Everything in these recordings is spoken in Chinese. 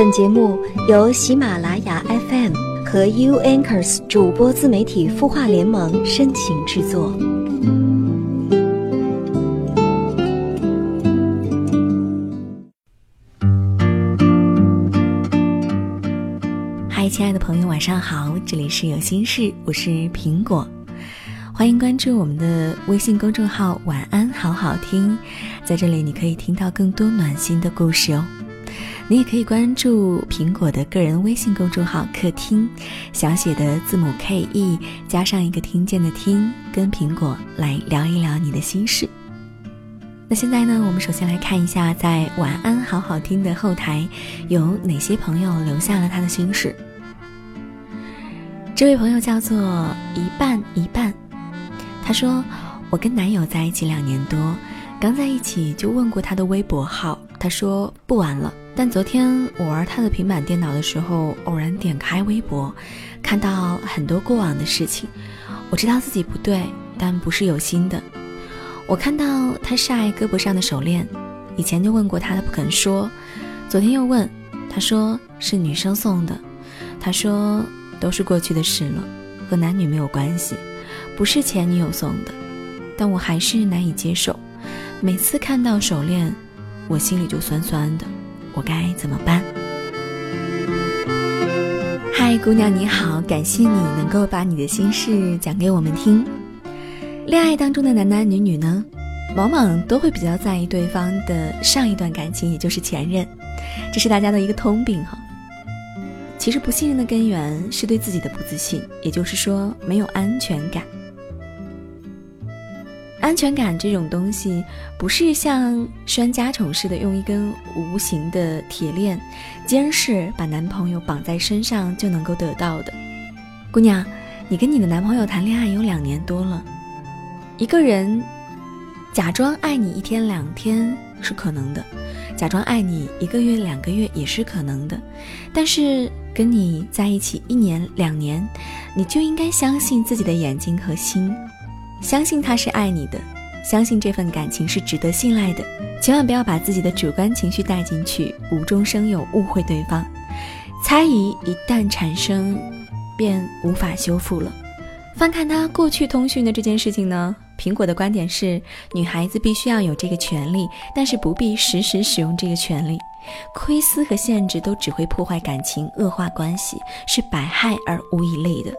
本节目由喜马拉雅 FM 和 U Anchors 主播自媒体孵化联盟深情制作。嗨，亲爱的朋友，晚上好，这里是有心事，我是苹果，欢迎关注我们的微信公众号“晚安好好听”，在这里你可以听到更多暖心的故事哦。你也可以关注苹果的个人微信公众号“客厅”，小写的字母 K E 加上一个听见的听，跟苹果来聊一聊你的心事。那现在呢，我们首先来看一下，在“晚安好好听”的后台有哪些朋友留下了他的心事。这位朋友叫做一半一半，他说：“我跟男友在一起两年多，刚在一起就问过他的微博号，他说不玩了。”但昨天我玩他的平板电脑的时候，偶然点开微博，看到很多过往的事情。我知道自己不对，但不是有心的。我看到他晒胳膊上的手链，以前就问过他，他不肯说。昨天又问，他说是女生送的。他说都是过去的事了，和男女没有关系，不是前女友送的。但我还是难以接受。每次看到手链，我心里就酸酸的。我该怎么办？嗨，姑娘你好，感谢你能够把你的心事讲给我们听。恋爱当中的男男女女呢，往往都会比较在意对方的上一段感情，也就是前任，这是大家的一个通病哈。其实不信任的根源是对自己的不自信，也就是说没有安全感。安全感这种东西，不是像拴家宠似的用一根无形的铁链，监视把男朋友绑在身上就能够得到的。姑娘，你跟你的男朋友谈恋爱有两年多了，一个人假装爱你一天两天是可能的，假装爱你一个月两个月也是可能的，但是跟你在一起一年两年，你就应该相信自己的眼睛和心。相信他是爱你的，相信这份感情是值得信赖的，千万不要把自己的主观情绪带进去，无中生有，误会对方。猜疑一旦产生，便无法修复了。翻看他过去通讯的这件事情呢，苹果的观点是：女孩子必须要有这个权利，但是不必时时使用这个权利。窥私和限制都只会破坏感情，恶化关系，是百害而无一利的。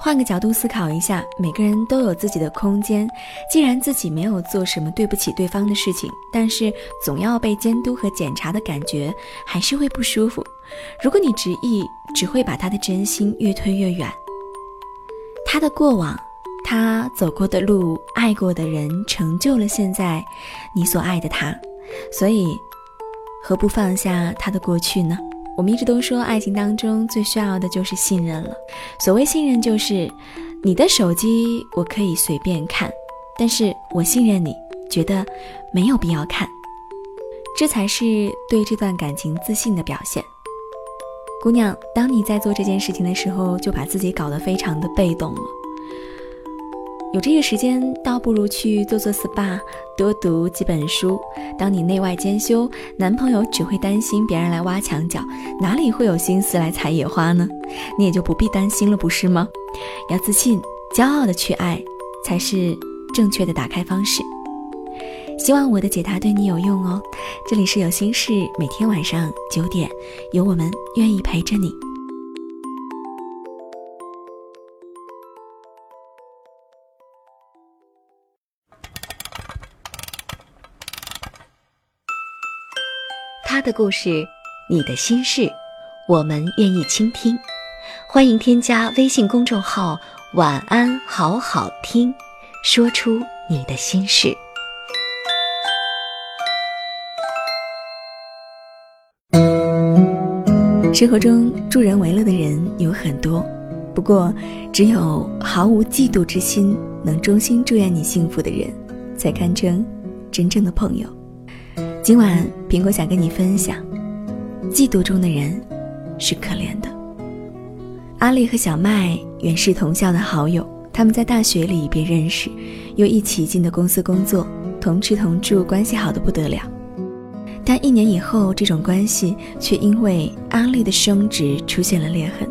换个角度思考一下，每个人都有自己的空间。既然自己没有做什么对不起对方的事情，但是总要被监督和检查的感觉，还是会不舒服。如果你执意，只会把他的真心越推越远。他的过往，他走过的路，爱过的人，成就了现在你所爱的他。所以，何不放下他的过去呢？我们一直都说，爱情当中最需要的就是信任了。所谓信任，就是你的手机我可以随便看，但是我信任你，觉得没有必要看，这才是对这段感情自信的表现。姑娘，当你在做这件事情的时候，就把自己搞得非常的被动了。有这个时间，倒不如去做做 SPA，多读几本书。当你内外兼修，男朋友只会担心别人来挖墙脚，哪里会有心思来采野花呢？你也就不必担心了，不是吗？要自信、骄傲的去爱，才是正确的打开方式。希望我的解答对你有用哦。这里是有心事，每天晚上九点，有我们愿意陪着你。的故事，你的心事，我们愿意倾听。欢迎添加微信公众号“晚安好好听”，说出你的心事。生活中助人为乐的人有很多，不过只有毫无嫉妒之心，能衷心祝愿你幸福的人，才堪称真正的朋友。今晚，苹果想跟你分享，嫉妒中的人是可怜的。阿丽和小麦原是同校的好友，他们在大学里便认识，又一起进的公司工作，同吃同住，关系好的不得了。但一年以后，这种关系却因为阿丽的升职出现了裂痕。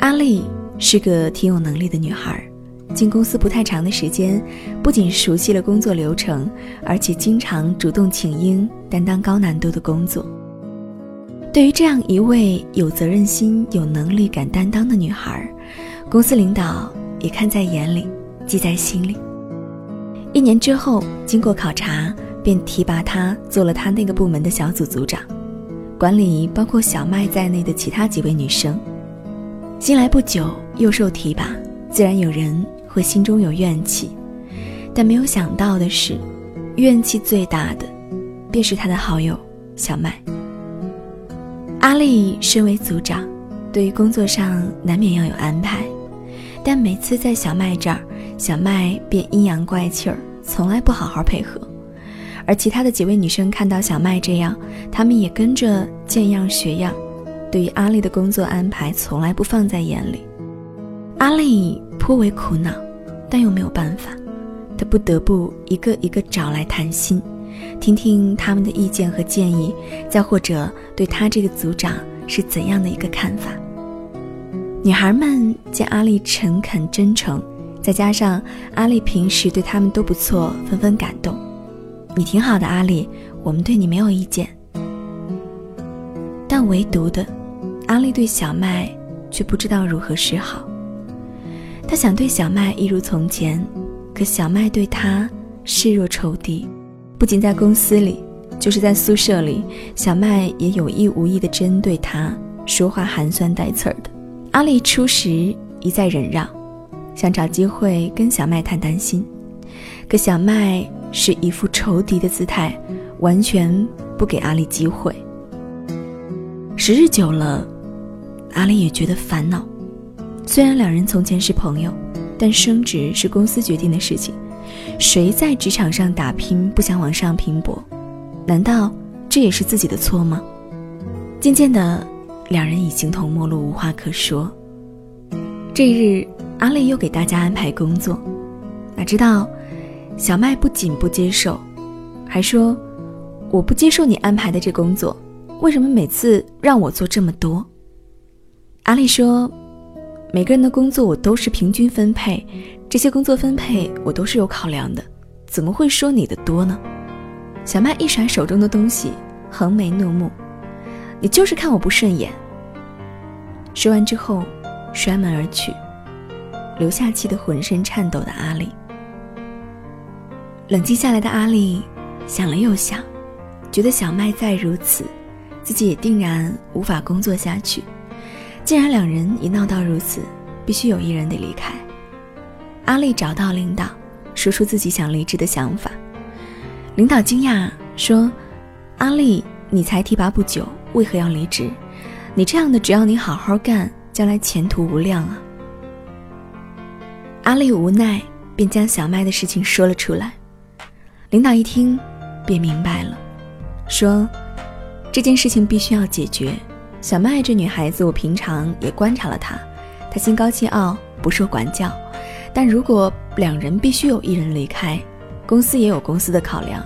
阿丽是个挺有能力的女孩，进公司不太长的时间，不仅熟悉了工作流程，而且经常主动请缨，担当高难度的工作。对于这样一位有责任心、有能力、敢担当的女孩，公司领导也看在眼里，记在心里。一年之后，经过考察。便提拔她做了她那个部门的小组组长，管理包括小麦在内的其他几位女生。新来不久又受提拔，自然有人会心中有怨气，但没有想到的是，怨气最大的便是他的好友小麦。阿丽身为组长，对于工作上难免要有安排，但每次在小麦这儿，小麦便阴阳怪气儿，从来不好好配合。而其他的几位女生看到小麦这样，她们也跟着见样学样，对于阿丽的工作安排从来不放在眼里。阿丽颇为苦恼，但又没有办法，他不得不一个一个找来谈心，听听他们的意见和建议，再或者对他这个组长是怎样的一个看法。女孩们见阿丽诚恳真诚，再加上阿丽平时对他们都不错，纷纷感动。你挺好的，阿丽，我们对你没有意见。但唯独的，阿丽对小麦却不知道如何是好。他想对小麦一如从前，可小麦对他视若仇敌。不仅在公司里，就是在宿舍里，小麦也有意无意地针对他，说话寒酸带刺儿的。阿丽初时一再忍让，想找机会跟小麦谈谈心，可小麦。是一副仇敌的姿态，完全不给阿丽机会。时日久了，阿丽也觉得烦恼。虽然两人从前是朋友，但升职是公司决定的事情，谁在职场上打拼不想往上拼搏？难道这也是自己的错吗？渐渐的，两人已形同陌路，无话可说。这一日，阿丽又给大家安排工作，哪知道。小麦不仅不接受，还说：“我不接受你安排的这工作，为什么每次让我做这么多？”阿丽说：“每个人的工作我都是平均分配，这些工作分配我都是有考量的，怎么会说你的多呢？”小麦一甩手中的东西，横眉怒目：“你就是看我不顺眼。”说完之后，摔门而去，留下气得浑身颤抖的阿丽。冷静下来的阿丽想了又想，觉得小麦再如此，自己也定然无法工作下去。既然两人已闹到如此，必须有一人得离开。阿丽找到领导，说出自己想离职的想法。领导惊讶说：“阿丽，你才提拔不久，为何要离职？你这样的，只要你好好干，将来前途无量啊！”阿丽无奈，便将小麦的事情说了出来。领导一听，便明白了，说：“这件事情必须要解决。小麦这女孩子，我平常也观察了她，她心高气傲，不受管教。但如果两人必须有一人离开，公司也有公司的考量。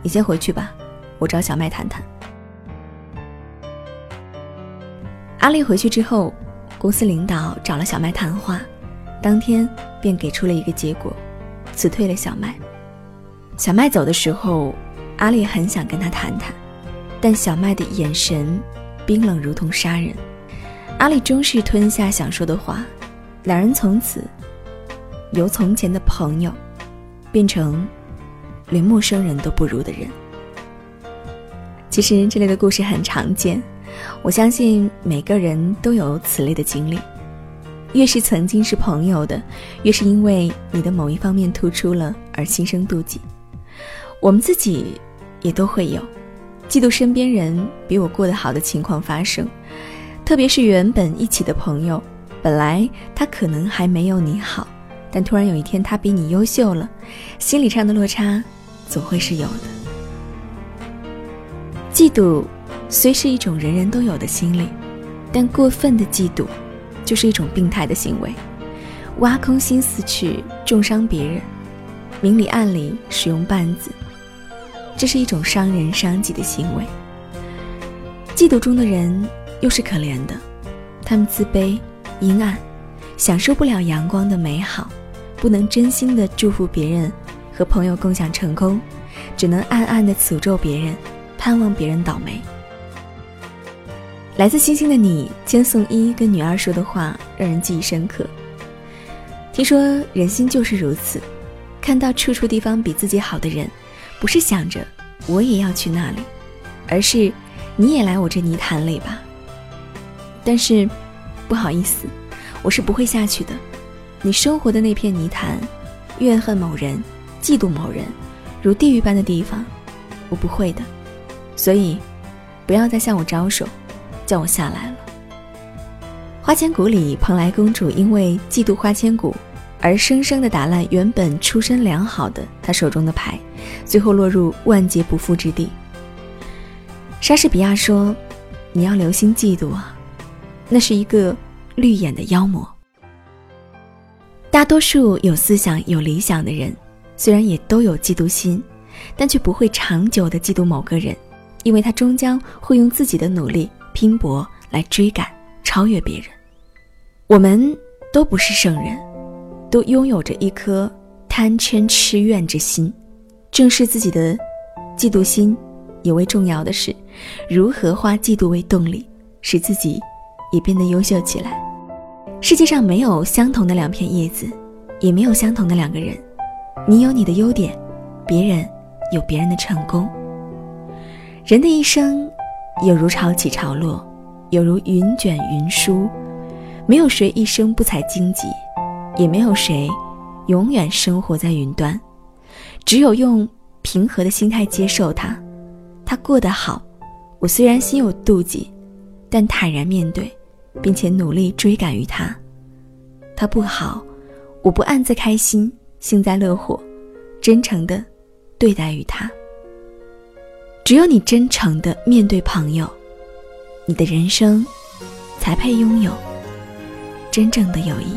你先回去吧，我找小麦谈谈。”阿丽回去之后，公司领导找了小麦谈话，当天便给出了一个结果：辞退了小麦。小麦走的时候，阿丽很想跟他谈谈，但小麦的眼神冰冷，如同杀人。阿丽终是吞下想说的话，两人从此由从前的朋友变成连陌生人都不如的人。其实这类的故事很常见，我相信每个人都有此类的经历。越是曾经是朋友的，越是因为你的某一方面突出了而心生妒忌。我们自己也都会有嫉妒身边人比我过得好的情况发生，特别是原本一起的朋友，本来他可能还没有你好，但突然有一天他比你优秀了，心理上的落差总会是有的。嫉妒虽是一种人人都有的心理，但过分的嫉妒就是一种病态的行为，挖空心思去重伤别人，明里暗里使用绊子。这是一种伤人伤己的行为。嫉妒中的人又是可怜的，他们自卑、阴暗，享受不了阳光的美好，不能真心的祝福别人，和朋友共享成功，只能暗暗的诅咒别人，盼望别人倒霉。来自星星的你，千颂伊跟女儿说的话让人记忆深刻。听说人心就是如此，看到处处地方比自己好的人。不是想着我也要去那里，而是你也来我这泥潭里吧。但是，不好意思，我是不会下去的。你生活的那片泥潭，怨恨某人，嫉妒某人，如地狱般的地方，我不会的。所以，不要再向我招手，叫我下来了。花千骨里，蓬莱公主因为嫉妒花千骨。而生生的打烂原本出身良好的他手中的牌，最后落入万劫不复之地。莎士比亚说：“你要留心嫉妒啊，那是一个绿眼的妖魔。”大多数有思想、有理想的人，虽然也都有嫉妒心，但却不会长久的嫉妒某个人，因为他终将会用自己的努力拼搏来追赶、超越别人。我们都不是圣人。都拥有着一颗贪嗔痴怨之心，正视自己的嫉妒心，尤为重要的是，如何化嫉妒为动力，使自己也变得优秀起来。世界上没有相同的两片叶子，也没有相同的两个人。你有你的优点，别人有别人的成功。人的一生，有如潮起潮落，有如云卷云舒，没有谁一生不踩荆棘。也没有谁永远生活在云端，只有用平和的心态接受他。他过得好，我虽然心有妒忌，但坦然面对，并且努力追赶于他。他不好，我不暗自开心，幸灾乐祸，真诚的对待于他。只有你真诚的面对朋友，你的人生才配拥有真正的友谊。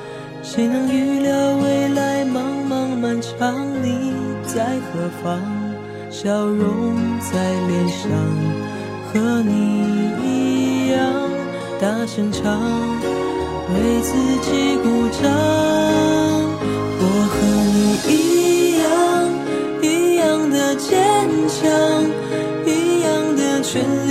谁能预料未来茫茫漫长？你在何方？笑容在脸上，和你一样大声唱，为自己鼓掌。我和你一样，一样的坚强，一样的全力